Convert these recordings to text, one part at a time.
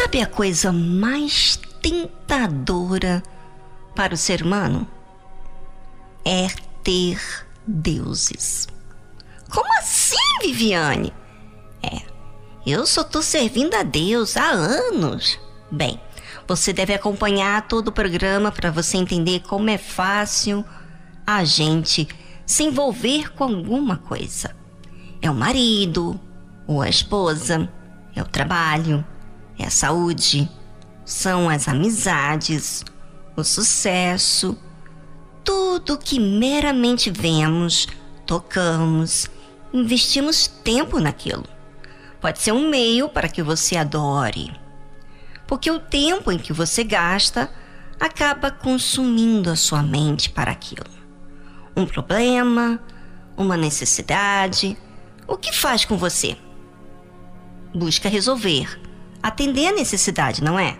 Sabe a coisa mais tentadora para o ser humano? É ter deuses. Como assim, Viviane? É, eu só estou servindo a Deus há anos. Bem, você deve acompanhar todo o programa para você entender como é fácil a gente se envolver com alguma coisa. É o marido, ou a esposa, é o trabalho, é a saúde, são as amizades, o sucesso, tudo que meramente vemos, tocamos, investimos tempo naquilo. Pode ser um meio para que você adore. Porque o tempo em que você gasta acaba consumindo a sua mente para aquilo. Um problema, uma necessidade, o que faz com você? Busca resolver atender a necessidade, não é?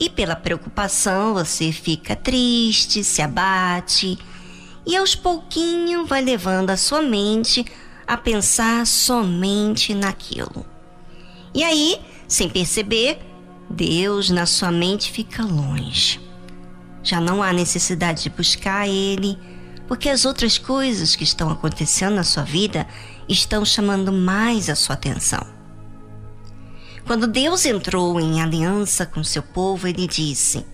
E pela preocupação você fica triste, se abate e aos pouquinhos vai levando a sua mente a pensar somente naquilo. E aí, sem perceber, Deus na sua mente fica longe. Já não há necessidade de buscar Ele, porque as outras coisas que estão acontecendo na sua vida estão chamando mais a sua atenção. Quando Deus entrou em aliança com seu povo, ele disse: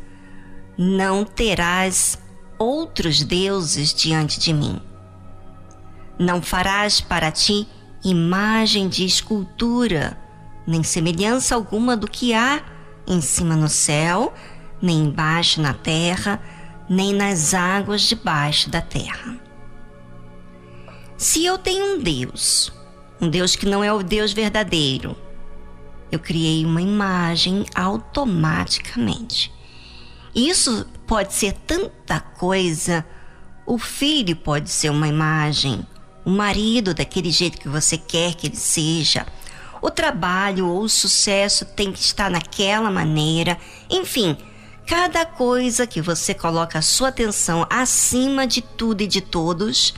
Não terás outros deuses diante de mim. Não farás para ti imagem de escultura, nem semelhança alguma do que há em cima no céu, nem embaixo na terra, nem nas águas debaixo da terra. Se eu tenho um Deus, um Deus que não é o Deus verdadeiro, eu criei uma imagem automaticamente. Isso pode ser tanta coisa. O filho pode ser uma imagem, o marido daquele jeito que você quer que ele seja. O trabalho ou o sucesso tem que estar naquela maneira. Enfim, cada coisa que você coloca a sua atenção acima de tudo e de todos,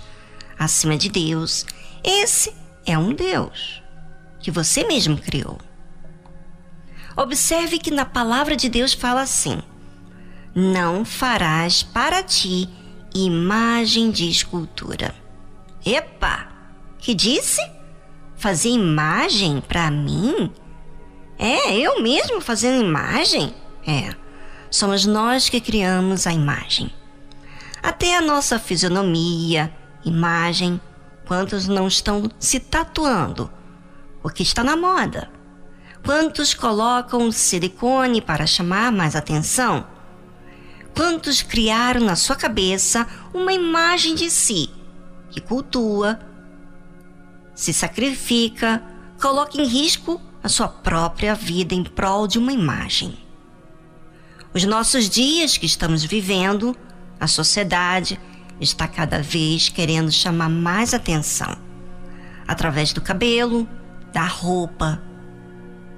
acima de Deus, esse é um Deus que você mesmo criou. Observe que na palavra de Deus fala assim: Não farás para ti imagem de escultura. Epa! Que disse? Fazer imagem para mim? É, eu mesmo fazendo imagem? É, somos nós que criamos a imagem. Até a nossa fisionomia, imagem, quantos não estão se tatuando? Porque está na moda. Quantos colocam silicone para chamar mais atenção? Quantos criaram na sua cabeça uma imagem de si que cultua, se sacrifica, coloca em risco a sua própria vida em prol de uma imagem? Os nossos dias que estamos vivendo, a sociedade está cada vez querendo chamar mais atenção através do cabelo, da roupa,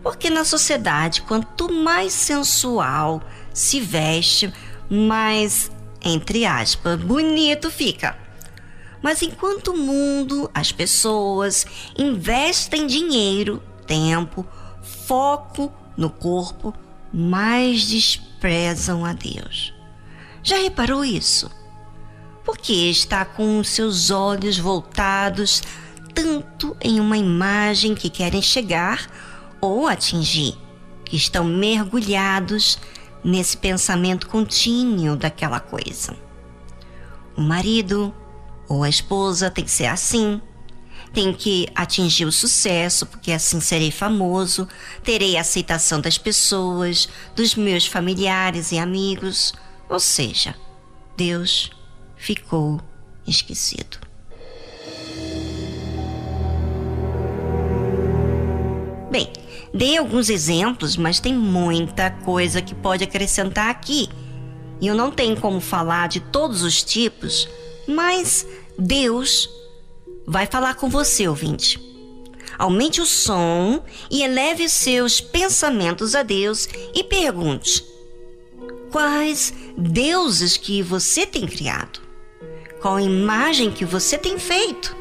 porque na sociedade, quanto mais sensual se veste, mais, entre aspas, bonito fica. Mas enquanto o mundo, as pessoas investem dinheiro, tempo, foco no corpo, mais desprezam a Deus. Já reparou isso? Porque está com seus olhos voltados tanto em uma imagem que querem chegar ou atingir, que estão mergulhados nesse pensamento contínuo daquela coisa. O marido ou a esposa tem que ser assim, tem que atingir o sucesso, porque assim serei famoso, terei a aceitação das pessoas, dos meus familiares e amigos. Ou seja, Deus ficou esquecido. Bem, Dei alguns exemplos, mas tem muita coisa que pode acrescentar aqui. E eu não tenho como falar de todos os tipos, mas Deus vai falar com você, ouvinte. Aumente o som e eleve seus pensamentos a Deus e pergunte: quais deuses que você tem criado? Qual imagem que você tem feito?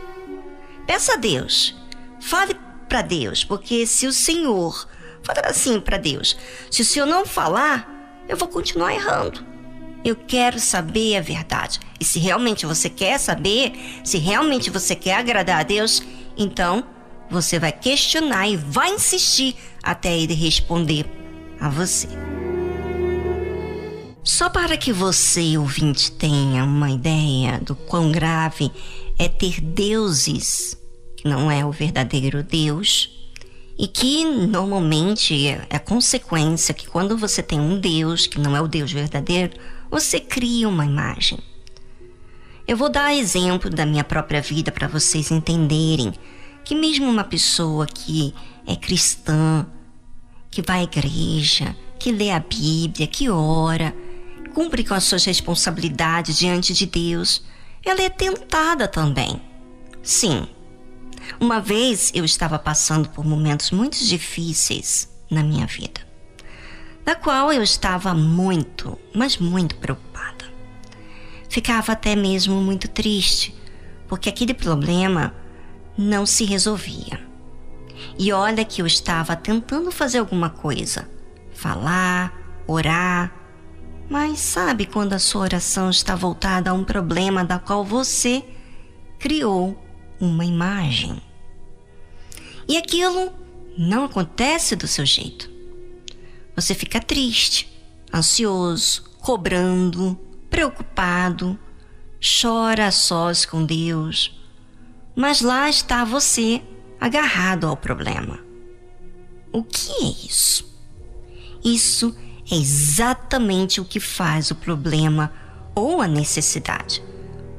Peça a Deus. Fale para Deus, porque se o Senhor Fala assim para Deus: se o Senhor não falar, eu vou continuar errando. Eu quero saber a verdade. E se realmente você quer saber, se realmente você quer agradar a Deus, então você vai questionar e vai insistir até ele responder a você. Só para que você, ouvinte, tenha uma ideia do quão grave é ter deuses não é o verdadeiro Deus e que normalmente é a consequência que quando você tem um Deus que não é o Deus verdadeiro, você cria uma imagem. Eu vou dar exemplo da minha própria vida para vocês entenderem que mesmo uma pessoa que é cristã, que vai à igreja, que lê a Bíblia, que ora, cumpre com as suas responsabilidades diante de Deus, ela é tentada também. Sim. Uma vez eu estava passando por momentos muito difíceis na minha vida, da qual eu estava muito, mas muito preocupada. Ficava até mesmo muito triste, porque aquele problema não se resolvia. E olha que eu estava tentando fazer alguma coisa, falar, orar, mas sabe quando a sua oração está voltada a um problema da qual você criou uma imagem? E aquilo não acontece do seu jeito. Você fica triste, ansioso, cobrando, preocupado, chora sós com Deus. Mas lá está você agarrado ao problema. O que é isso? Isso é exatamente o que faz o problema ou a necessidade.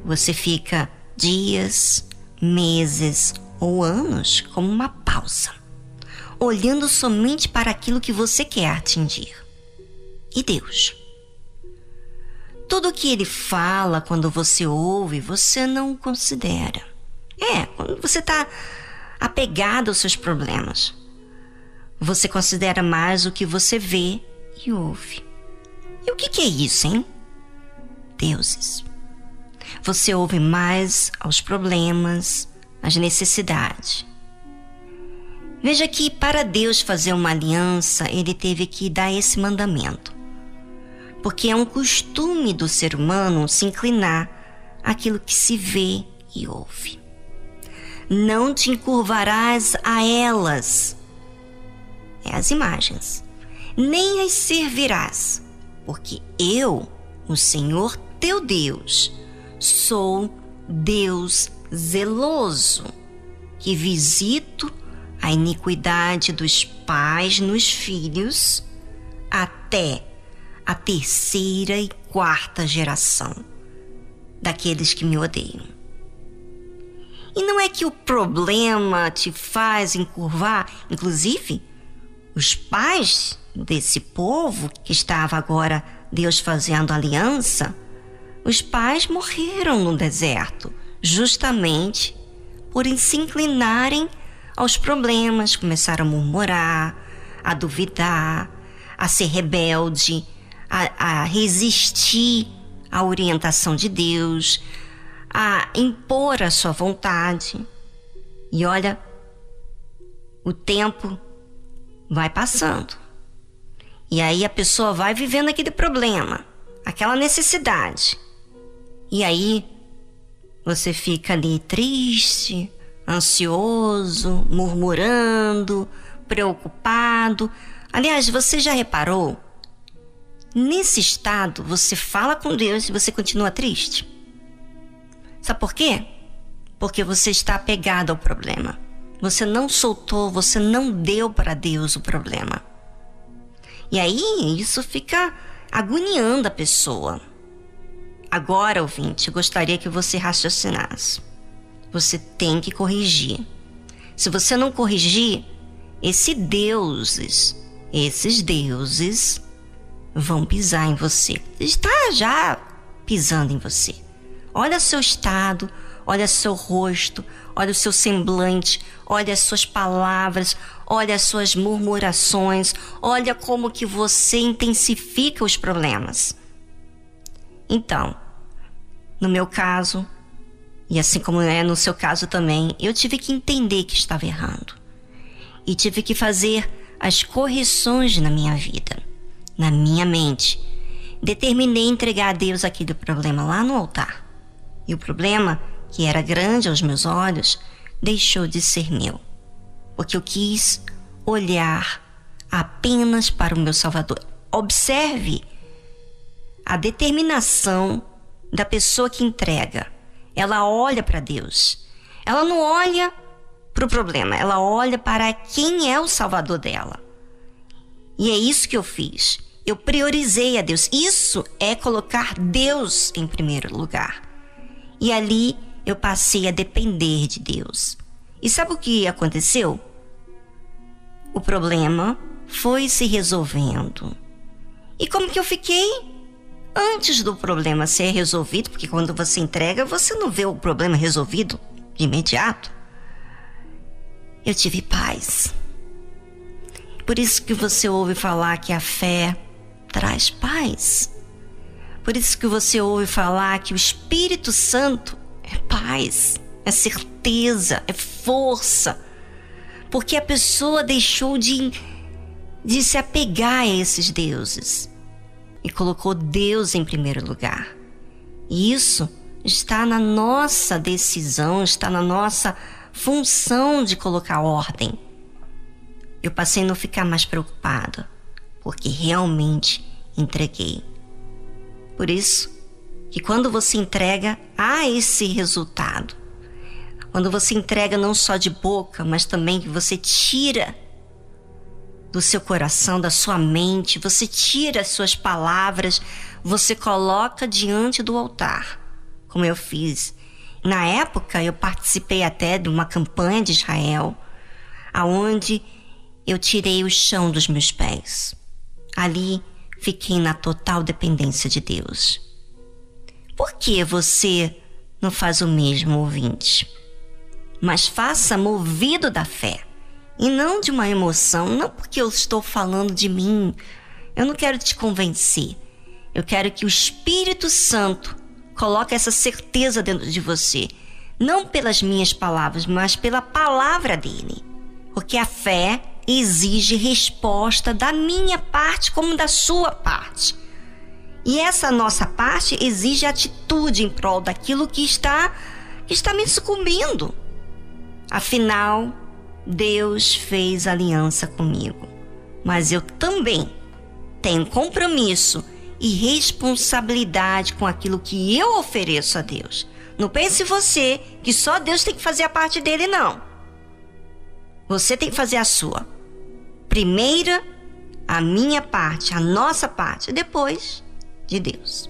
Você fica dias, meses ou anos como uma pausa, olhando somente para aquilo que você quer atingir. E Deus? Tudo o que ele fala quando você ouve, você não considera. É, quando você está apegado aos seus problemas. Você considera mais o que você vê e ouve. E o que, que é isso, hein? Deuses. Você ouve mais aos problemas, às necessidades. Veja que para Deus fazer uma aliança, ele teve que dar esse mandamento. Porque é um costume do ser humano se inclinar àquilo que se vê e ouve. Não te encurvarás a elas. É as imagens nem as servirás, porque eu, o Senhor teu Deus, sou Deus zeloso, que visito a iniquidade dos pais nos filhos até a terceira e quarta geração daqueles que me odeiam. E não é que o problema te faz encurvar, inclusive, os pais desse povo que estava agora Deus fazendo aliança, os pais morreram no deserto, justamente por se inclinarem aos problemas, começaram a murmurar, a duvidar, a ser rebelde, a, a resistir à orientação de Deus, a impor a sua vontade. E olha, o tempo vai passando. E aí a pessoa vai vivendo aquele problema, aquela necessidade. E aí você fica ali triste, ansioso, murmurando, preocupado. Aliás, você já reparou? Nesse estado, você fala com Deus e você continua triste. Sabe por quê? Porque você está apegado ao problema. Você não soltou, você não deu para Deus o problema. E aí isso fica agoniando a pessoa. Agora, ouvinte, gostaria que você raciocinasse. Você tem que corrigir. Se você não corrigir, esses deuses, esses deuses vão pisar em você. Está já pisando em você. Olha seu estado, olha seu rosto, olha o seu semblante, olha as suas palavras, olha as suas murmurações, olha como que você intensifica os problemas. Então, no meu caso, e assim como é no seu caso também, eu tive que entender que estava errando. E tive que fazer as correções na minha vida, na minha mente. Determinei entregar a Deus aquele problema lá no altar. E o problema, que era grande aos meus olhos, deixou de ser meu, porque eu quis olhar apenas para o meu Salvador. Observe a determinação da pessoa que entrega. Ela olha para Deus. Ela não olha para o problema, ela olha para quem é o Salvador dela. E é isso que eu fiz. Eu priorizei a Deus. Isso é colocar Deus em primeiro lugar. E ali eu passei a depender de Deus. E sabe o que aconteceu? O problema foi se resolvendo. E como que eu fiquei? Antes do problema ser resolvido, porque quando você entrega, você não vê o problema resolvido de imediato eu tive paz. Por isso que você ouve falar que a fé traz paz. Por isso que você ouve falar que o Espírito Santo é paz, é certeza, é força. Porque a pessoa deixou de, de se apegar a esses deuses e colocou Deus em primeiro lugar. E isso está na nossa decisão, está na nossa função de colocar ordem. Eu passei a não ficar mais preocupada, porque realmente entreguei. Por isso que quando você entrega, há esse resultado. Quando você entrega não só de boca, mas também que você tira do seu coração, da sua mente, você tira as suas palavras, você coloca diante do altar, como eu fiz na época, eu participei até de uma campanha de Israel, aonde eu tirei o chão dos meus pés. Ali fiquei na total dependência de Deus. Por que você não faz o mesmo, ouvinte? Mas faça movido da fé e não de uma emoção, não porque eu estou falando de mim. Eu não quero te convencer. Eu quero que o Espírito Santo Coloca essa certeza dentro de você, não pelas minhas palavras, mas pela palavra dele. Porque a fé exige resposta da minha parte como da sua parte. E essa nossa parte exige atitude em prol daquilo que está que está me sucumbindo. Afinal, Deus fez aliança comigo, mas eu também tenho compromisso e responsabilidade com aquilo que eu ofereço a Deus. Não pense você que só Deus tem que fazer a parte dele, não. Você tem que fazer a sua. Primeira, a minha parte, a nossa parte, depois de Deus.